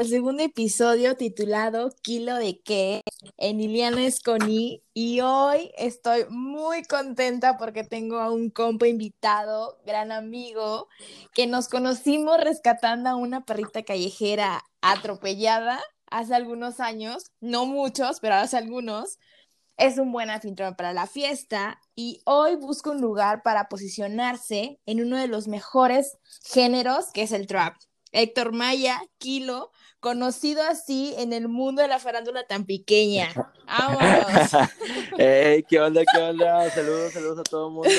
al segundo episodio titulado Kilo de qué en Iliana Esconi y hoy estoy muy contenta porque tengo a un compa invitado, gran amigo, que nos conocimos rescatando a una perrita callejera atropellada hace algunos años, no muchos, pero hace algunos. Es un buen anfitrión para la fiesta y hoy busca un lugar para posicionarse en uno de los mejores géneros que es el trap. Héctor Maya, Kilo, conocido así en el mundo de la farándula tan pequeña. ¡Vámonos! hey, ¿Qué onda, qué onda? Saludos, saludos a todo el mundo.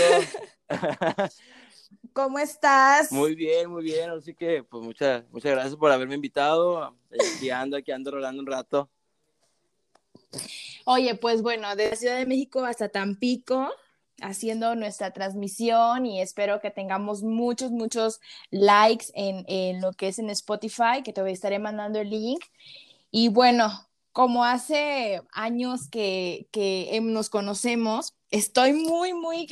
¿Cómo estás? Muy bien, muy bien. Así que, pues, muchas, muchas gracias por haberme invitado. Aquí ando, aquí ando rolando un rato. Oye, pues bueno, de Ciudad de México hasta Tampico, haciendo nuestra transmisión y espero que tengamos muchos, muchos likes en, lo que es en Spotify, que te estaré mandando el link. Y bueno, como hace años que, que nos conocemos, estoy muy, muy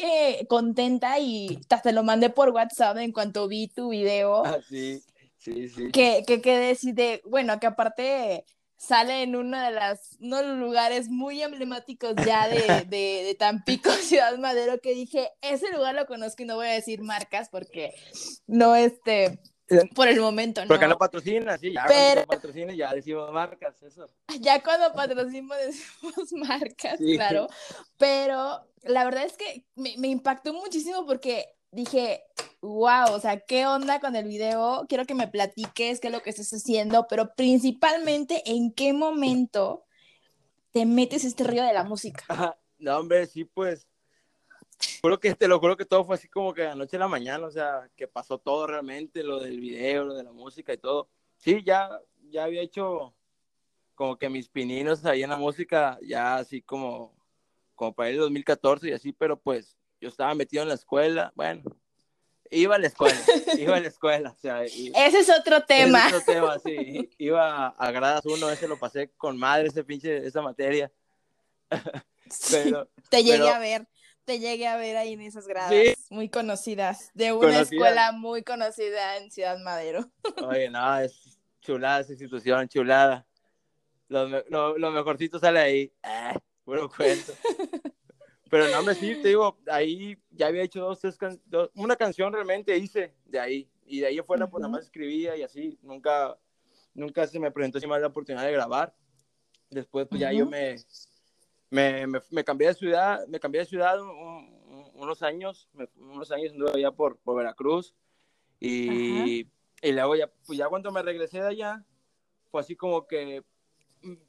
contenta y te lo mandé por WhatsApp en cuanto vi tu video. Ah, sí, sí, sí. Que, que, que decide, bueno, que aparte sale en uno de, las, uno de los lugares muy emblemáticos ya de, de, Tampico, Ciudad Madero, que dije, ese lugar lo conozco y no voy a decir marcas porque no, este, por el momento, ¿no? Porque no patrocina, sí, ya pero... patrocina ya decimos marcas, eso. Ya cuando patrocinamos decimos marcas, claro, pero la verdad es que me, me impactó muchísimo porque dije, wow, o sea, ¿qué onda con el video? Quiero que me platiques qué es lo que estás haciendo, pero principalmente en qué momento te metes este río de la música. no, hombre, sí, pues, juro que te lo juro que todo fue así como que anoche a la mañana, o sea, que pasó todo realmente, lo del video, lo de la música y todo. Sí, ya, ya había hecho como que mis pininos ahí en la música, ya así como, como para el 2014 y así, pero pues yo estaba metido en la escuela, bueno, iba a la escuela, iba a la escuela. O sea, ese es otro tema. Ese es otro tema, sí. Iba a gradas uno, ese lo pasé con madre, ese pinche, esa materia. pero, te llegué a ver, te llegué a ver ahí en esas gradas, muy conocidas, de una escuela muy conocida en Ciudad Madero. Oye, no, es chulada esa institución, chulada. Lo, lo, lo mejorcito sale ahí. Eh, puro cuento. Pero no, me sí, te digo, ahí ya había hecho dos, tres una canción realmente hice de ahí. Y de ahí afuera, pues nada más escribía y así. Nunca, nunca se me presentó más la oportunidad de grabar. Después, pues ya yo me, me, me, cambié de ciudad, me cambié de ciudad unos años, unos años anduve allá por, por Veracruz. Y, y luego ya, pues ya cuando me regresé de allá, fue así como que,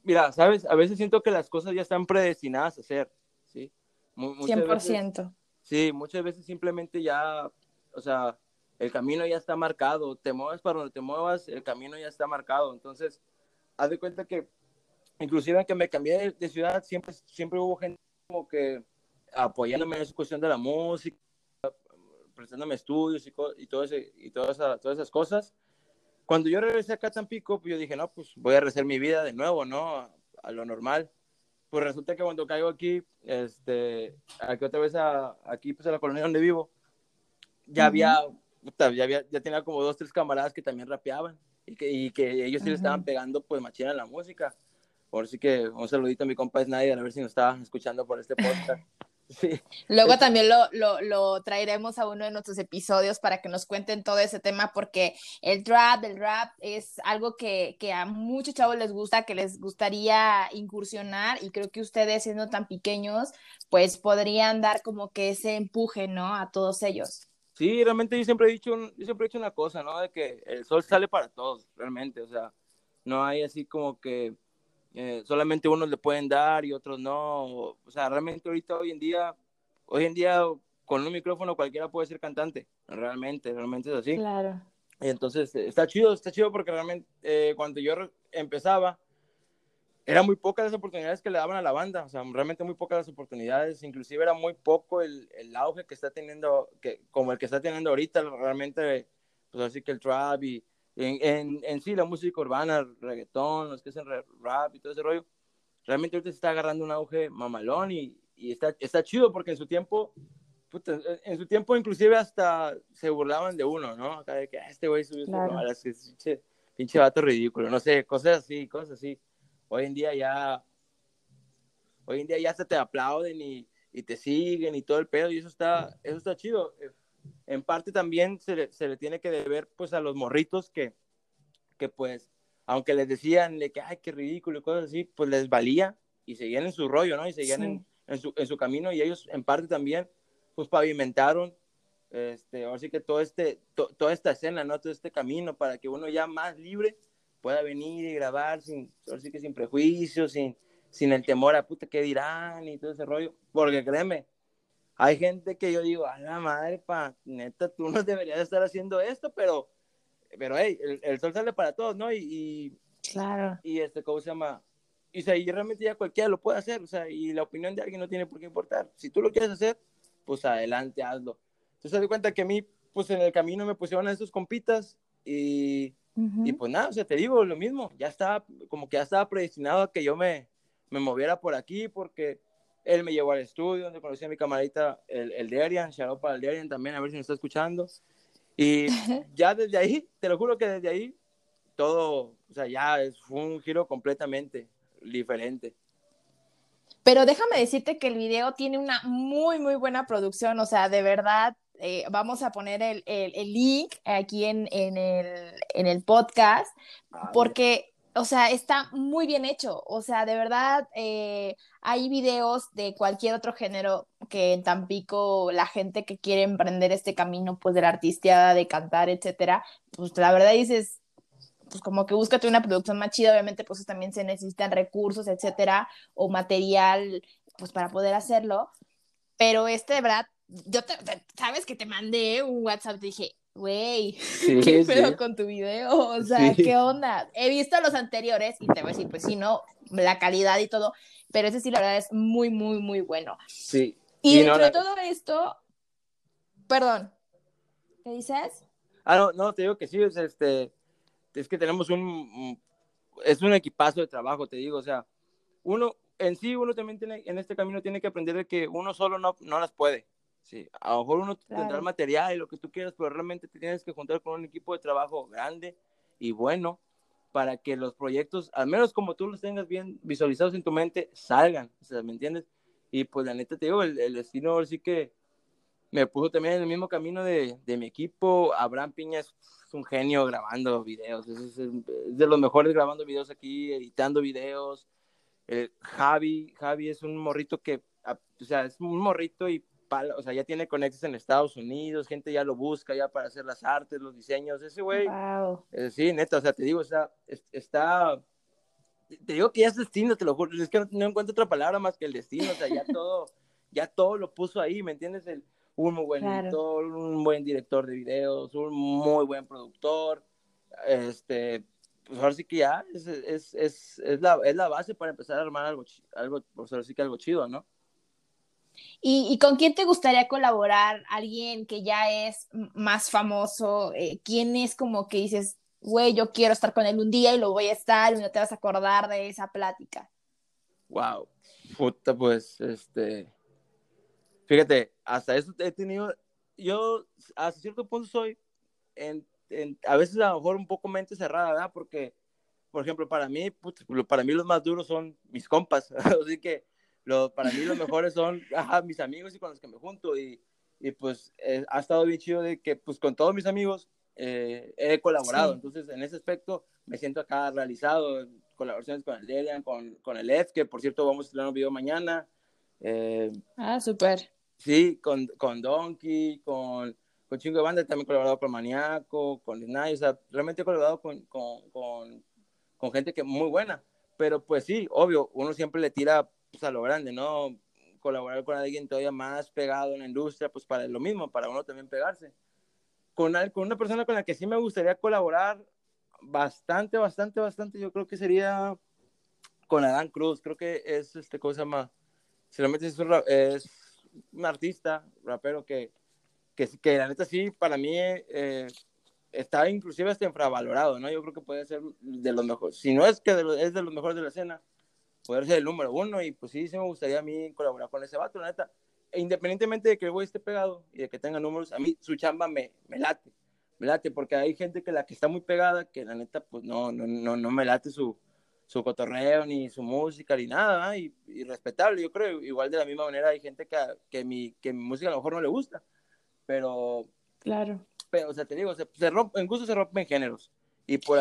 mira, sabes, a veces siento que las cosas ya están predestinadas a ser, ¿sí? 100%. sí, muchas veces simplemente ya, o sea, el camino ya está marcado, te muevas para donde te muevas, el camino ya está marcado, entonces, haz de cuenta que, inclusive que me cambié de, ciudad, siempre, siempre hubo gente como que apoyándome en esa cuestión de la música, prestándome estudios y, y, todo ese, y todas, todas esas cosas. Cuando yo regresé acá a Tampico, pues yo dije, no, pues voy a rehacer mi vida de nuevo, ¿no? a lo normal pues resulta que cuando caigo aquí, este, aquí otra vez a, aquí pues a la colonia donde vivo, ya había, ya había, ya tenía como dos, tres camaradas que también rapeaban y que, y que ellos sí le estaban pegando pues machina a la música. Por así que un saludito a mi compa Snyder, a ver si nos está escuchando por este podcast. Luego también lo, lo, lo, traeremos a uno de nuestros episodios para que nos cuenten todo ese tema, porque el trap, el rap es algo que, que, a muchos chavos les gusta, que les gustaría incursionar, y creo que ustedes, siendo tan pequeños, pues podrían dar como que ese empuje, ¿no? A todos ellos. Sí, realmente yo siempre he dicho, yo siempre he dicho una cosa, ¿no? De que el sol sale para todos, realmente, o sea, no hay así como que eh, solamente unos le pueden dar y otros no. O sea, realmente ahorita hoy en día, hoy en día con un micrófono cualquiera puede ser cantante, realmente, realmente es así. Claro. Y entonces está chido, está chido porque realmente eh, cuando yo empezaba, eran muy pocas las oportunidades que le daban a la banda, o sea, realmente muy pocas las oportunidades, inclusive era muy poco el, el auge que está teniendo, que, como el que está teniendo ahorita, realmente, pues así que el trap y, en, en, sí la música urbana, reggaetón, los que hacen rap y todo ese rollo, realmente ahorita se está agarrando un auge mamalón y, y está, está chido porque en su tiempo, en su tiempo inclusive hasta se burlaban de uno, ¿no? Acá de que ah, este güey subió claro. pinche vato ridículo, no sé, cosas así, cosas así. Hoy en día ya, hoy en día ya se te aplauden y, y te siguen y todo el pedo y eso está, eso está chido. En parte también se le, se le tiene que deber pues a los morritos que, que pues, aunque les decían de que, ay, qué ridículo y cosas así, pues les valía y seguían en su rollo, ¿no? Y seguían en, en, su, en su camino y ellos en parte también pues pavimentaron este, ahora sí que todo este, toda esta escena, ¿no? Todo este camino para que uno ya más libre pueda venir y grabar sin, ahora sí que sin prejuicios, sin, sin el temor a puta qué dirán y todo ese rollo, porque créeme, hay gente que yo digo, a la madre, pa, neta, tú no deberías estar haciendo esto, pero, pero, hey, el, sol sale para todos, ¿no? Y, claro. Y este, ¿cómo se llama? Y, o y realmente ya cualquiera lo puede hacer, o sea, y la opinión de alguien no tiene por qué importar. Si tú lo quieres hacer, pues adelante, hazlo. Entonces, di cuenta que a mí, pues en el camino me pusieron a esos compitas y, y pues nada, o sea, te digo lo mismo, ya estaba, como que ya estaba predestinado a que yo me, me moviera por aquí porque él me llevó al estudio donde conocí a mi camarita, el, el Derian, shout para el Derian también, a ver si me está escuchando. Y ya desde ahí, te lo juro que desde ahí, todo, o sea, ya fue un giro completamente diferente. Pero déjame decirte que el video tiene una muy, muy buena producción, o sea, de verdad, eh, vamos a poner el, el, el link aquí en, en, el, en el podcast, ah, porque o sea, está muy bien hecho. O sea, de verdad, eh, hay videos de cualquier otro género que en Tampico la gente que quiere emprender este camino, pues de la artisteada, de cantar, etcétera, pues la verdad dices, pues como que búscate una producción más chida, obviamente pues también se necesitan recursos, etcétera, o material, pues para poder hacerlo. Pero este, de verdad, yo te, sabes que te mandé un WhatsApp, dije, güey, ¿qué pedo con tu video? O sea, ¿qué onda? He visto los anteriores y te voy a decir, pues sí, no, la calidad y todo, pero ese sí, la verdad, es muy, muy, muy bueno. Sí. Y, dentro de todo esto, perdón, ¿qué dices? Ah, no, no, te digo que sí, es, este, es que tenemos un, es un equipazo de trabajo, te digo, o sea, uno, en sí, uno también tiene, en este camino tiene que aprender de que uno solo no, no las puede. Sí, a lo mejor uno tendrá el material y lo que tú quieras, pero realmente te tienes que juntar con un equipo de trabajo grande y bueno para que los proyectos, al menos como tú los tengas bien visualizados en tu mente, salgan, o sea, ¿me entiendes? Y pues la neta te digo, el, destino sí que me puso también en el mismo camino de, de mi equipo. Abraham Piña es, un genio grabando videos, es, de los mejores grabando videos aquí, editando videos. Eh, Javi, Javi es un morrito que, o sea, es un morrito y o sea, ya tiene conexiones en Estados Unidos, gente ya lo busca ya para hacer las artes, los diseños, ese güey. Wow. Eh, sí, neta, o sea, te digo, o sea, está, te digo que ya es destino, te lo juro, es que no, encuentro otra palabra más que el destino, o sea, ya todo, ya todo lo puso ahí, ¿me entiendes? El, un muy buen editor, un buen director de videos, un muy buen productor, este, pues ahora sí que ya es, es, es, es, la, es la base para empezar a armar algo, algo, pues ahora sí que algo chido, ¿no? ¿Y, con quién te gustaría colaborar? ¿Alguien que ya es más famoso? Eh, ¿Quién es como que dices, güey, yo quiero estar con él un día y lo voy a estar y no te vas a acordar de esa plática? Wow, puta, pues, este, fíjate, hasta eso he tenido, yo hasta cierto punto soy, en, a veces a lo mejor un poco mente cerrada, ¿verdad? Porque, por ejemplo, para mí, para mí los más duros son mis compas, así que para mí los mejores son mis amigos y con los que me junto y, y pues eh, ha estado bien chido de que pues con todos mis amigos eh, he colaborado, entonces en ese aspecto me siento acá realizado, colaboraciones con el Delian, con, con el Ed, que por cierto vamos a tener un video mañana. Eh, ah, súper. Sí, con, con Donkey, con, con Chingo de Banda, también colaborado con Maniaco, con Linay, o sea, realmente he colaborado con, con, con, con gente que muy buena, pero pues sí, obvio, uno siempre le tira pues, a lo grande, ¿no? Colaborar con alguien todavía más pegado en la industria, pues para lo mismo, para uno también pegarse. Con, con una persona con la que sí me gustaría colaborar bastante, bastante, bastante, yo creo que sería con Adán Cruz, creo que es este cosa más, realmente es un, es un artista, rapero que, que, que, la neta sí, para mí eh, está inclusive hasta infravalorado, ¿no? Yo creo que puede ser de los mejores, si no es que es de los mejores de la escena, poder ser el número uno y pues sí, sí me gustaría a mí colaborar con ese vato, la neta. E independientemente de que el güey esté pegado y de que tenga números, a mí su chamba me, me late. me late, porque hay gente que la que está muy pegada, que la neta, pues no, no, no, no me late su, su cotorreo, ni su música, ni nada, y, respetable, yo creo, igual de la misma manera hay gente que, que, mi, que mi música a lo mejor no le gusta, pero... Claro. Pero, o sea, te digo, se, se rompe, en gusto se rompen géneros, y por,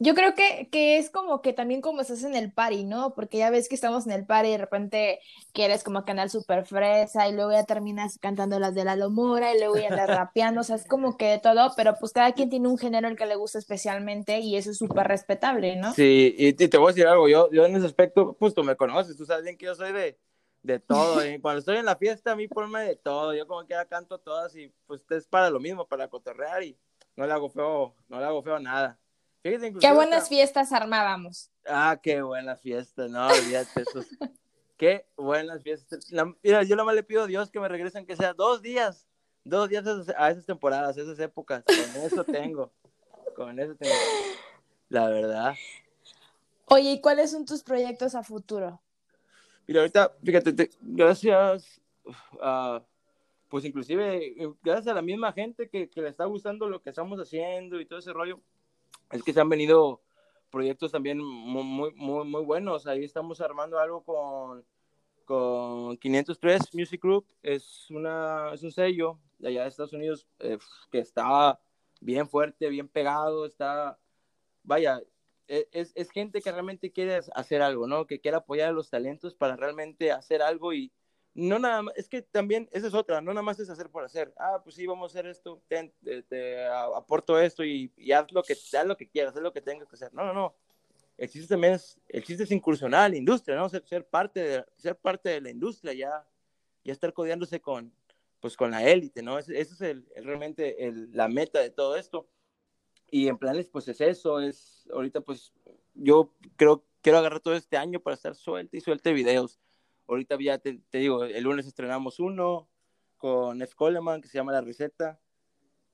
yo creo que, que, es como que también como estás en el party, ¿no? Porque ya ves que estamos en el party y de repente quieres como canal super fresa y luego ya terminas cantando las de la Lomora y luego ya andas rapeando, o sea, es como que de todo, pero pues cada quien tiene un género el que le gusta especialmente y eso es súper respetable, ¿no? Sí, y, te voy a decir algo, yo, yo en ese aspecto, pues tú me conoces, tú sabes bien que yo soy de, de todo, y cuando estoy en la fiesta a mí ponme de todo, yo como que ya canto todas y pues es para lo mismo, para cotorrear y no le hago feo, no le hago feo a nada. Qué buenas fiestas armábamos. Ah, qué buenas fiestas, no, olvídate eso. qué buenas fiestas. mira, yo lo más le pido a Dios que me regresen que sea dos días, dos días a esas temporadas, a esas épocas. Con eso tengo, con eso tengo. La verdad. Oye, ¿y cuáles son tus proyectos a futuro? Mira, ahorita, fíjate, gracias, uh, pues inclusive, gracias a la misma gente que, que le está gustando lo que estamos haciendo y todo ese rollo, es que se han venido proyectos también muy, muy, muy buenos. Ahí estamos armando algo con, con 503 Music Group. Es, una, es un sello de allá de Estados Unidos eh, que está bien fuerte, bien pegado. Está, vaya, e, es, es, gente que realmente quiere hacer algo, ¿no? Que quiere apoyar a los talentos para realmente hacer algo y, no nada más, es que también, esa es otra, no nada más es hacer por hacer, ah, pues sí, vamos a hacer esto, te, aporto esto y, haz lo que, haz lo que quieras, haz lo que tengas que hacer. No, no, no. El chiste también es, el chiste es incursionar a la industria, ¿no? Ser, ser, parte, de, ser parte de la industria, ya, ya estar codeándose con, pues, con la élite, ¿no? Esa es el, realmente el, la meta de todo esto. Y en planes, pues es eso, es, ahorita pues yo creo, quiero agarrar todo este año para estar suelta y suelte videos Ahorita ya te, digo, el lunes estrenamos uno con F. Coleman que se llama La Receta.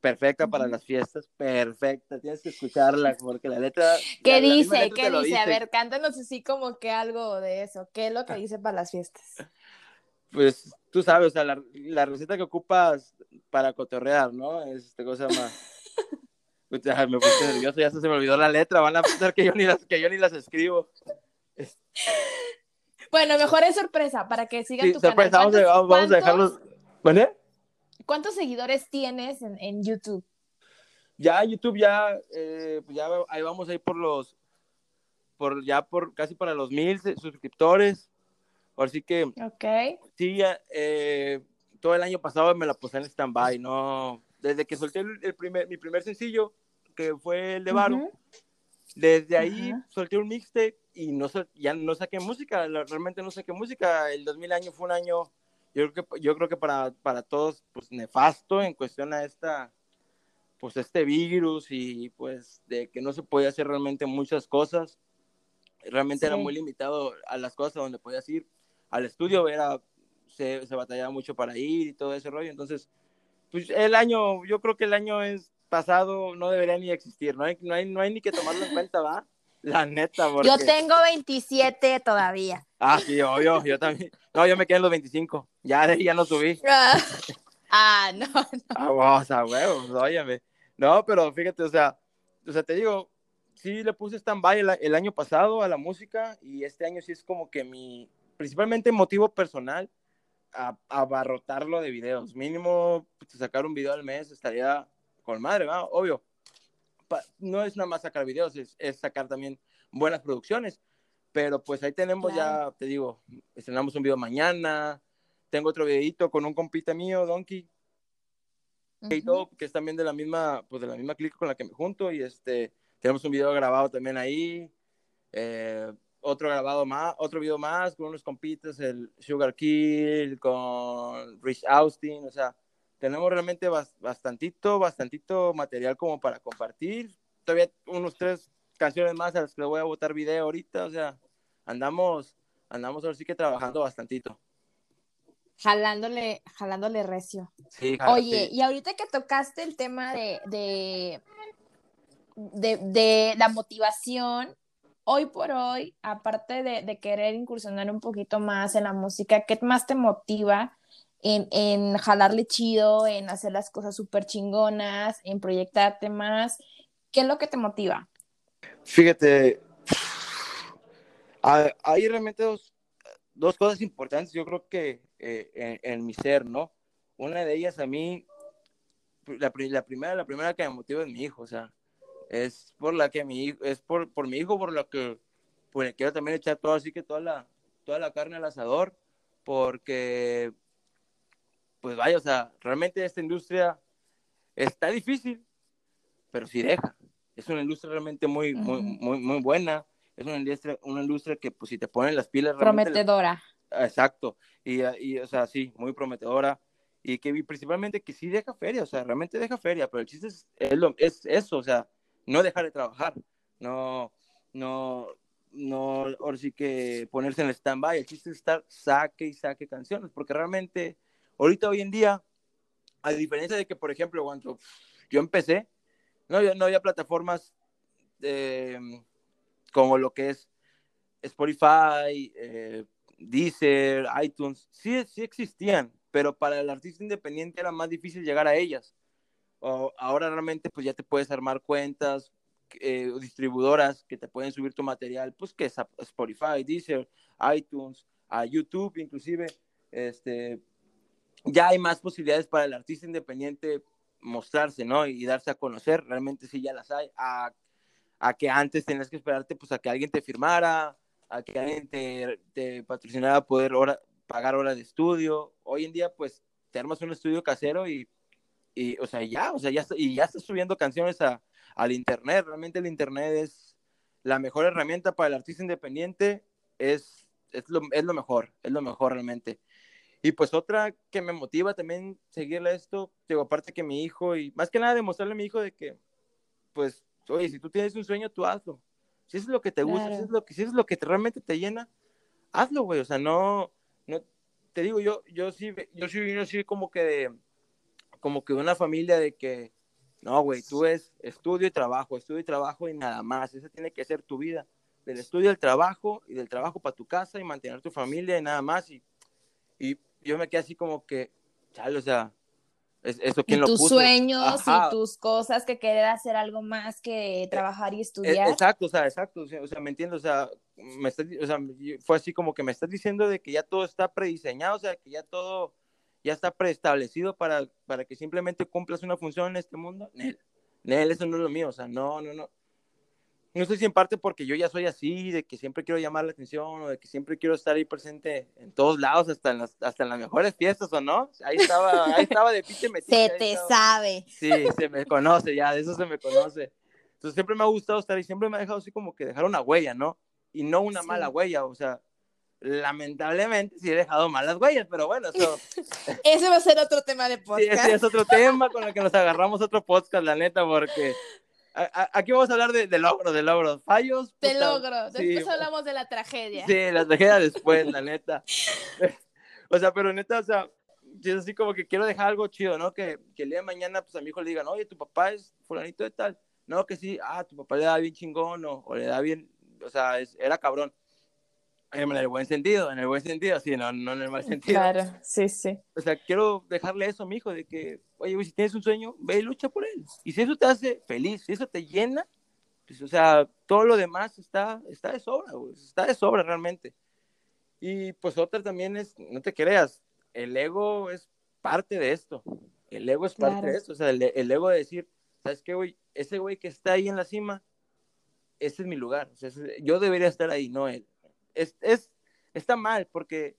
Perfecta para las fiestas, perfecta. Tienes que escucharla porque la letra. ¿Qué dice? ¿Qué dice? A ver, cántanos así como que algo de eso. ¿Qué es lo que dice para las fiestas? Pues tú sabes, o sea, la, la receta que ocupas para cotorrear, ¿no? Es esta cosa más. me puse nervioso, ya se me olvidó la letra. Van a pensar que yo ni las, que yo ni las escribo. Bueno, mejor es sorpresa para que sigan tu canal. Vamos, a, vamos a dejarlos. ¿Vale? ¿Cuántos seguidores tienes en, en YouTube? Ya YouTube ya, eh, pues ya ahí vamos a ir por los, por ya por casi para los mil suscriptores. Así que, ok. Sí, eh, todo el año pasado me la puse en stand-by, ¿no? Desde que solté el, primer, mi primer sencillo, que fue el de Baro, desde ahí solté un mixtape y no ya no saqué música, realmente no saqué música. El 2000 año fue un año, yo creo que, yo creo que para, para todos, pues nefasto en cuestión a esta, pues este virus y pues de que no se podía hacer realmente muchas cosas. Realmente era muy limitado a las cosas donde podías ir. Al estudio era, se, se batallaba mucho para ir y todo ese rollo. Entonces, pues el año, yo creo que el año es pasado no debería ni existir, no hay, no hay, no hay ni que tomarlo en cuenta, ¿va? La neta, porque... Yo tengo 27 todavía. Ah, sí, obvio, yo también. No, yo me quedé en los 25. Ya de ya no subí. ah, no, no. Ah, o sea, huevos, óyeme. No, pero fíjate, o sea, o sea, te digo, sí le puse stand-by el, el, año pasado a la música y este año sí es como que mi, principalmente motivo personal, a, abarrotarlo de videos. Mínimo, pues, sacar un video al mes estaría con madre. Obvio no es nada más sacar videos, es, sacar también buenas producciones. Pero pues ahí tenemos ya, te digo, estrenamos un video mañana. Tengo otro videito con un compita mío, Donkey, que es también de la misma, pues de la misma clic con la que me junto. Y este, tenemos un video grabado también ahí. Eh, otro grabado más, otro video más con unos compitas, el Sugar Kill, con Rich Austin, o sea, tenemos realmente bastantito, bastantito material como para compartir. Todavía unos tres canciones más a las que le voy a botar video ahorita, o sea, andamos, andamos ahora sí que trabajando bastantito. Jalándole, jalándole recio. Sí, Oye, y ahorita que tocaste el tema de, de, de, de la motivación, hoy por hoy, aparte de, de, querer incursionar un poquito más en la música, ¿qué más te motiva en, en jalarle chido, en hacer las cosas súper chingonas, en proyectarte más. ¿Qué es lo que te motiva? Fíjate, hay realmente dos, dos cosas importantes, yo creo que eh, en, mi ser, ¿no? Una de ellas a mí, la, la, primera, la primera que me motiva es mi hijo, o sea, es por la que mi hijo, es por, por mi hijo, por lo que pues, quiero también echar todo así que toda la, toda la carne al asador, porque, pues vaya, o sea, realmente esta industria está difícil, pero sí deja. Es una industria realmente muy, muy, muy, muy buena. Es una industria, una industria que, pues, si te ponen las pilas. Prometedora. Exacto. Y, y, o sea, sí, muy prometedora. Y que principalmente que sí deja feria, o sea, realmente deja feria, pero el chiste es, es, lo, es eso, o sea, no dejar de trabajar, no, no, no, ahora sí que ponerse en el stand-by, el chiste es estar saque y saque canciones, porque realmente, ahorita hoy en día, a diferencia de que, por ejemplo, cuando yo empecé, no, no había plataformas como lo que es Spotify, eh, Deezer, iTunes, sí, sí existían, pero para el artista independiente era más difícil llegar a ellas. O, ahora realmente pues ya te puedes armar cuentas, eh, distribuidoras que te pueden subir tu material, pues que es Spotify, Deezer, iTunes, a YouTube inclusive, este, ya hay más posibilidades para el artista independiente mostrarse, ¿no? Y darse a conocer, realmente sí ya las hay, a, a que antes tenías que esperarte pues a que alguien te firmara, a que alguien te, te patrocinara poder pagar horas de estudio, hoy en día pues te armas un estudio casero y, y o sea, ya, o sea, ya, y ya estás subiendo canciones a, al Internet. Realmente el Internet es la mejor herramienta para el artista independiente, es, es, lo, es lo mejor, es lo mejor realmente. Y pues otra que me motiva también seguirle esto, digo, aparte que mi hijo, y más que nada demostrarle a mi hijo de que, pues, oye, si tú tienes un sueño, tú hazlo. Si es lo que te gusta, si es lo que, si es lo que realmente te llena, hazlo, güey. O sea, no, no, te digo, yo, yo sí, yo sí, yo sí como que de, como que de una familia de que, no, güey, tú es estudio y trabajo, estudio y trabajo y nada más. Esa tiene que ser tu vida. Del estudio al trabajo y del trabajo para tu casa y mantener tu familia y nada más. Y, y yo me quedé así como que, chale, o sea, eso quién y tus sueños y tus cosas que querer hacer algo más que eh, trabajar y e, estudiar. Exacto, o sea, exacto, o sea, me entiendo, o sea, me o sea, fue así como que me estás diciendo de que ya todo está prediseñado, o sea, que ya todo ya está preestablecido para, para que simplemente cumplas una función en este mundo, Nel, Nel, eso no es lo mío, o sea, no, no, no. No sé si en parte porque yo ya soy así, de que siempre quiero llamar la atención o de que siempre quiero estar ahí presente en todos lados, hasta en las, hasta en las mejores fiestas o no. Ahí estaba, ahí estaba de pite metido. Se te sabe. Sí, se me conoce ya, de eso se me conoce. Entonces siempre me ha gustado estar y siempre me ha dejado así como que dejar una huella, ¿no? Y no una mala huella, o sea, lamentablemente sí he dejado malas huellas, pero bueno, eso... Ese va a ser otro tema de podcast. Sí, ese es otro tema con el que nos agarramos otro podcast, la neta, porque aquí vamos a hablar de, de logros, de logros, fallos. De logros, después hablamos de la tragedia. Sí, la tragedia después, la neta. o sea, pero neta, o sea, es así como que quiero dejar algo chido, ¿no? Que, que el día de mañana, pues a mi hijo le digan, oye, tu papá es fulanito de tal. No, que sí, ah, tu papá le da bien chingón o, o le da bien, o sea, es, era cabrón. En el buen sentido, en el buen sentido, sí, no, no en el mal sentido. Claro, sí, sí. O sea, quiero dejarle eso a mi hijo, de que, oye, si tienes un sueño, ve y lucha por él. Y si eso te hace feliz, si eso te llena, pues, o sea, todo lo demás está, está de sobra, está de sobra realmente. Y pues otra también es, no te creas, el ego es parte de esto. El ego es parte de esto. O sea, el, el, ego de decir, ¿sabes qué, güey? Ese güey que está ahí en la cima, ese es mi lugar. O sea, yo debería estar ahí, no él es, es, está mal porque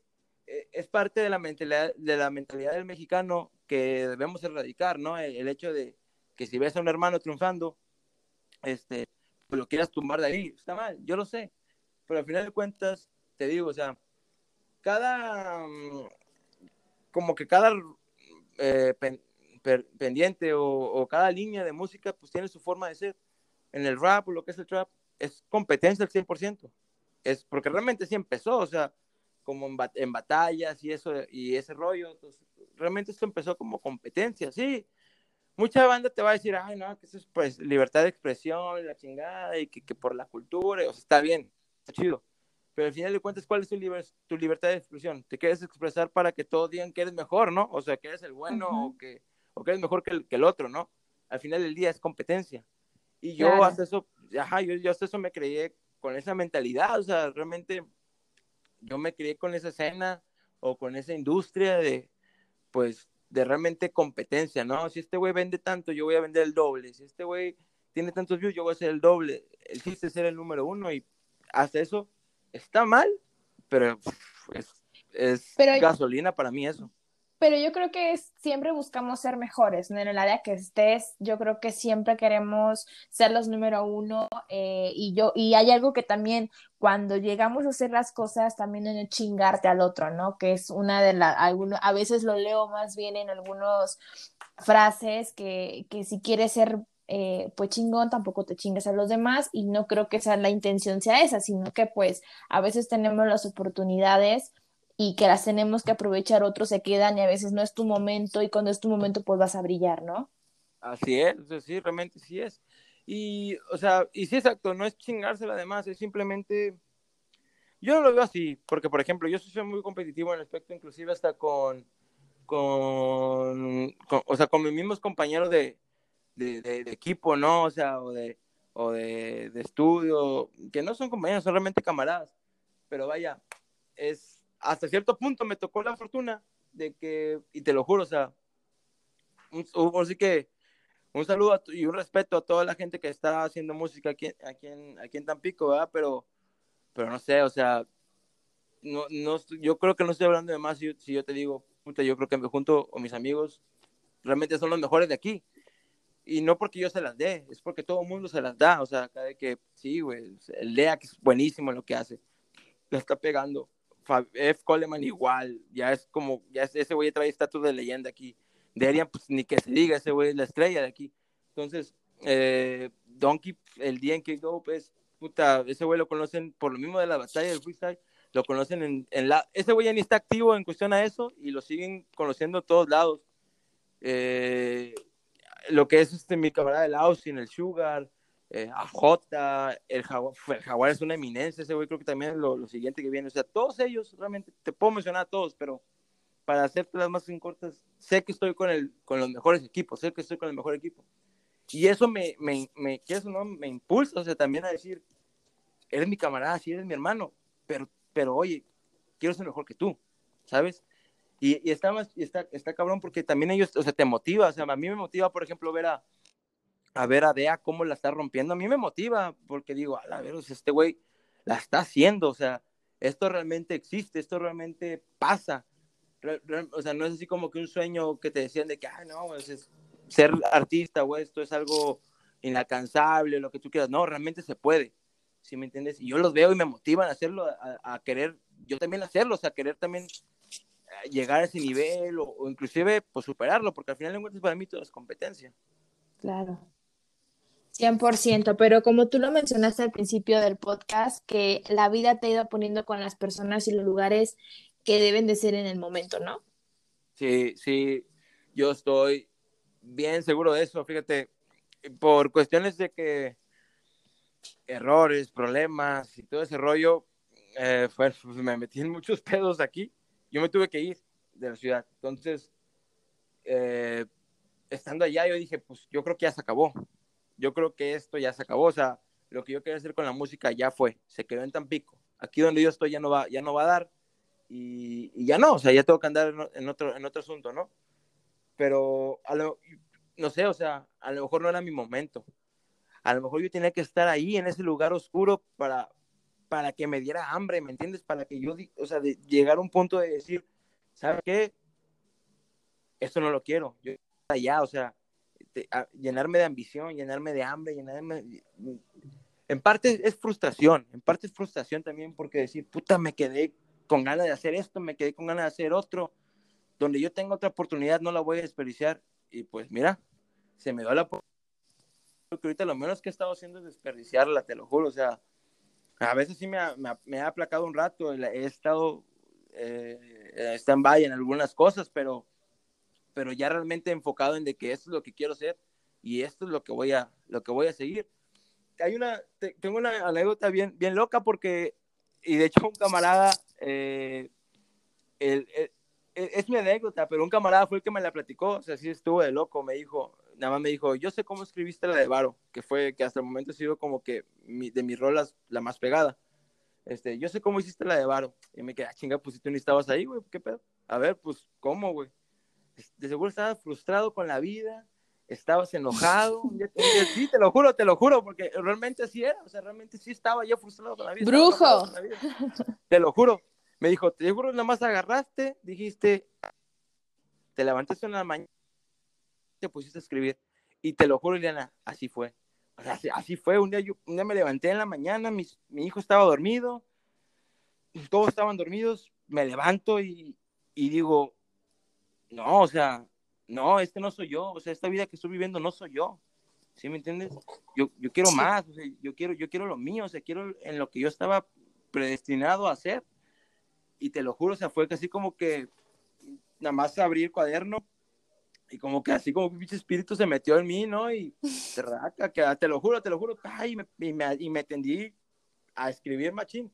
eh, es parte de la mentalidad, de la mentalidad del mexicano que debemos erradicar, ¿no? El, hecho de que si ves a un hermano triunfando, este, pues lo quieras tumbar de ahí, está mal, yo lo sé, pero al final de cuentas, te digo, o sea, cada, mm, como que cada eh, pendiente o, o, cada línea de música, pues tiene su forma de ser. En el rap o lo que es el trap, es competencia al 100% es porque realmente sí empezó, o sea, como en, en, batallas y eso, y ese rollo, entonces, realmente esto empezó como competencia, sí. Mucha banda te va a decir, ay, no, que eso es pues libertad de expresión, la chingada, y que, que por la cultura, o sea, está bien, está chido. pero al final de cuentas, ¿cuál es tu, tu libertad de expresión? Te quieres expresar para que todos digan que eres mejor, ¿no? O sea, que eres el bueno o, que, o que eres mejor que el, que el otro, ¿no? Al final del día es competencia. Y yo hasta eso, ajá, yo, yo hasta eso me creí con esa mentalidad, o sea, realmente yo me crié con esa escena o con esa industria de, pues, de realmente competencia, ¿no? Si este güey vende tanto, yo voy a vender el doble. Si este güey tiene tantos views, yo voy a hacer el doble. El chiste es ser el número uno y hasta eso está mal, pero es, gasolina para mí eso. Pero yo creo que siempre buscamos ser mejores, ¿no? En el área que estés, yo creo que siempre queremos ser los número uno eh, y yo, y hay algo que también cuando llegamos a hacer las cosas también en el chingarte al otro, ¿no? Que es una de las, a veces lo leo más bien en algunas frases que, que si quieres ser eh, pues chingón, tampoco te chingues a los demás y no creo que sea la intención sea esa, sino que pues a veces tenemos las oportunidades y que las tenemos que aprovechar, otros se quedan y a veces no es tu momento y cuando es tu momento pues vas a brillar, ¿no? Así es, sí, realmente sí es. Y, o sea, y sí, exacto, no es chingársela además, es simplemente, yo no lo veo así, porque por ejemplo, yo soy muy competitivo en el aspecto, inclusive hasta con, con, o sea, con mis mismos compañeros de, de, de, equipo, ¿no? O sea, o de, o de, de estudio, que no son compañeros, son realmente camaradas. Pero vaya, es hasta cierto punto me tocó la fortuna de que, y te lo juro, o sea, así que un saludo y un respeto a toda la gente que está haciendo música aquí, aquí, en, aquí en Tampico, ¿verdad? Pero, pero no sé, o sea, no, no, yo creo que no estoy hablando de más si, si yo te digo, puta, yo creo que me junto con mis amigos, realmente son los mejores de aquí y no porque yo se las dé, es porque todo el mundo se las da, o sea, cada que, sí, güey, el Lea que es buenísimo en lo que hace, la está pegando, F. Coleman igual, ya es como, ya ese güey trae estatus de leyenda aquí, Derian, pues ni que se diga, ese güey es la estrella de aquí, entonces, eh, Donkey, el día en que go, pues, puta, ese güey lo conocen por lo mismo de la batalla del freestyle, lo conocen en, en la, ese güey ya ni está activo en cuestión a eso, y lo siguen conociendo a todos lados, eh, lo que es este, mi camarada el Austin, el Sugar, eh, AJ, el Jaguar, el Jaguar es una eminencia, ese güey creo que también es lo, siguiente que viene, o sea, todos ellos, realmente, te puedo mencionar a todos, pero para hacerte las más cortas, sé que estoy con, el, con los mejores equipos, sé que estoy con el mejor equipo. Y eso me, me, me, no? me impulsa, o sea, también a decir, eres mi camarada, sí eres mi hermano, pero, pero oye, quiero ser mejor que tú, ¿sabes? Y, está, más, está, está cabrón porque también ellos, o sea, te motiva, o sea, a mí me motiva, por ejemplo, ver a, a ver a Dea cómo la está rompiendo, a mí me motiva porque digo, a ver, este güey la está haciendo, o sea, esto realmente existe, esto realmente pasa. o sea, no es así como que un sueño que te decían de que, ah, no, es, ser artista, güey, esto es algo inalcanzable, lo que tú quieras. No, realmente se puede, ¿sí me entiendes? Y yo los veo y me motivan a hacerlo, a, querer, yo también hacerlo, o sea, querer también llegar a ese nivel o, inclusive pues superarlo, porque al final de cuentas para mí todo es competencia. Claro. 100%, pero como tú lo mencionaste al principio del podcast, que la vida te ha ido poniendo con las personas y los lugares que deben de ser en el momento, ¿no? Sí, sí, yo estoy bien seguro de eso, fíjate, por cuestiones de que errores, problemas y todo ese rollo, eh, pues, me metí en muchos pedos aquí yo me tuve que ir de la ciudad. Entonces, eh, estando allá, yo dije, pues yo creo que ya se acabó. Yo creo que esto ya se acabó. O sea, lo que yo quería hacer con la música ya fue. Se quedó en Tampico. Aquí donde yo estoy ya no va, ya no va a dar. Y, ya no, o sea, ya tengo que andar en otro, en otro asunto, ¿no? Pero, a lo, no sé, o sea, a lo mejor no era mi momento. A lo mejor yo tenía que estar ahí en ese lugar oscuro para, para que me diera hambre, ¿me entiendes? Para que yo, o sea, de llegar a un punto de decir, ¿sabes qué? Esto no lo quiero, yo allá, o sea, llenarme de ambición, llenarme de hambre, llenarme... En parte es frustración, en parte es frustración también porque decir, puta, me quedé con ganas de hacer esto, me quedé con ganas de hacer otro, donde yo tengo otra oportunidad no la voy a desperdiciar y pues mira, se me da la oportunidad. ahorita lo menos que he estado haciendo es desperdiciarla, te lo juro, o sea, a veces sí me ha, me ha, aplacado un rato, he estado eh, stand-by en algunas cosas, pero, pero ya realmente enfocado en de que esto es lo que quiero hacer y esto es lo que voy a, lo que voy a seguir. Hay una, tengo una anécdota bien, bien loca porque y de hecho un camarada, eh, el, es mi anécdota, pero un camarada fue el que me la platicó, o sea, sí estuvo de loco, me dijo, nada más me dijo, yo sé cómo escribiste la de Varo, que fue, que hasta el momento ha sido como que de mis rolas la más pegada. Este, yo sé cómo hiciste la de Varo. Y me quedé, ah, chinga, pues si tú ni estabas ahí, güey, ¿qué pedo? A ver, pues, ¿cómo, güey? De seguro estabas frustrado con la vida, estabas enojado. sí, te lo juro, te lo juro, porque realmente así era, o sea, realmente sí estaba yo frustrado con la vida. Brujo. Te lo juro. Me dijo, te juro, nada más agarraste, dijiste, te levantaste en la mañana, te pusiste a escribir. Y te lo juro, Liliana, así fue. O sea, así, fue. Un día, yo, un día me levanté en la mañana, mi, mi hijo estaba dormido, todos estaban dormidos, me levanto y, y digo, no, o sea, no, este no soy yo, o sea, esta vida que estoy viviendo no soy yo. ¿Sí me entiendes? Yo, yo quiero más, o sea, yo quiero, yo quiero lo mío, o sea, quiero en lo que yo estaba predestinado a hacer. Y te lo juro, o sea, fue casi como que nada más abrí el cuaderno y como que así como un pinche espíritu se metió en mí, ¿no? Y que, te lo juro, te lo juro, y me, y me, y me tendí a escribir machín.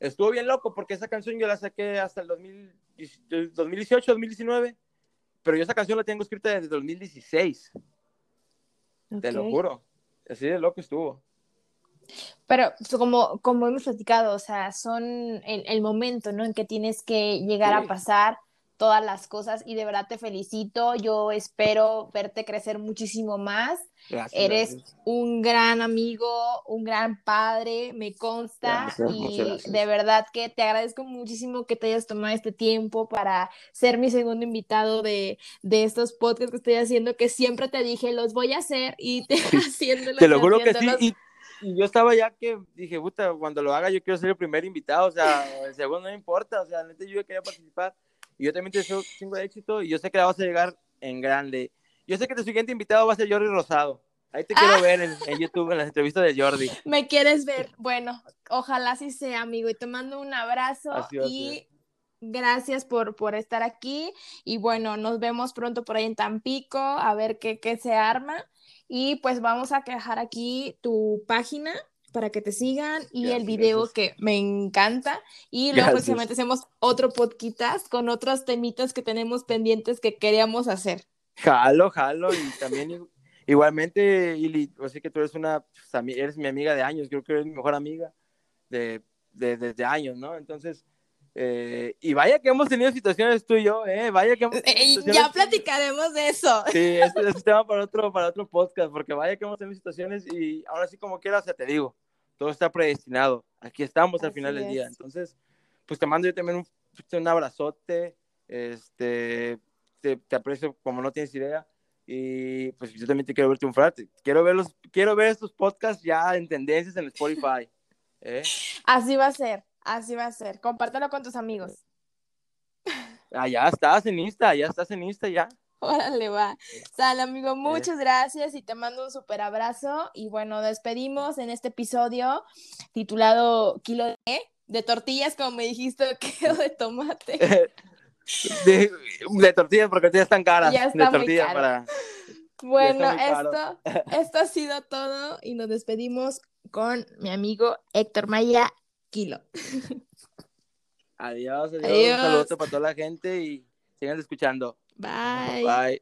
Estuvo bien loco porque esa canción yo la saqué hasta el 2018, 2019, pero yo esa canción la tengo escrita desde 2016. Te lo juro. Así de loco estuvo. Pero como, como hemos platicado, o sea, son el, el momento, ¿no? En que tienes que llegar a pasar todas las cosas y de verdad te felicito. Yo espero verte crecer muchísimo más. Eres un gran amigo, un gran padre, me consta y de verdad que te agradezco muchísimo que te hayas tomado este tiempo para ser mi segundo invitado de, de estos podcasts que estoy haciendo, que siempre te dije, los voy a hacer y te haciendo Te lo juro que sí. Y, yo estaba ya que dije, puta, cuando lo haga yo quiero ser el primer invitado, o sea, el segundo no importa, o sea, neta yo quería participar y yo también te deseo chingo de éxito y yo sé que la vas a llegar en grande. Yo sé que tu siguiente invitado va a ser Jordi Rosado. Ahí te quiero ah. ver en, YouTube, en las entrevistas de Jordi. Me quieres ver. Bueno, ojalá sí sea, amigo. Y te mando un abrazo y gracias por, por estar aquí. Y bueno, nos vemos pronto por ahí en Tampico, a ver qué, qué se arma. Y pues vamos a dejar aquí tu página para que te sigan y el video que me encanta. Y luego próximamente hacemos otro podcast con otros temitas que tenemos pendientes que queríamos hacer. Jalo, jalo. Y también igualmente, Ili, yo sé que tú eres una, pues, eres mi amiga de años, creo que eres mi mejor amiga de, desde años, ¿no? Entonces, eh, y vaya que hemos tenido situaciones tú y yo, ¿eh? Vaya que hemos eh, Ya platicaremos de eso. Sí, este es un tema para otro, para otro podcast, porque vaya que hemos tenido situaciones y ahora sí como quieras, te digo, todo está predestinado. Aquí estamos al final del día. Entonces, pues te mando yo también un, un abrazote, este, te, te, aprecio como no tienes idea. Y pues yo también te quiero ver triunfar. Quiero ver, los, quiero ver estos podcasts ya en tendencias en Spotify. ¿eh? Así va a ser. Así va a ser. Compártelo con tus amigos. Ah, ya estás en Insta, ya estás en Insta ya. Órale, va. Sal, amigo, muchas gracias y te mando un súper abrazo. Y bueno, despedimos en este episodio titulado Kilo de, de tortillas, como me dijiste, kilo de tomate. de, tortillas, porque tortillas están caras. Ya está de tortillas para. Bueno, esto, esto ha sido todo y nos despedimos con mi amigo Héctor Maya Kilo. Adiós, adiós. Un saludo para toda la gente y sigan escuchando. Bye. Bye.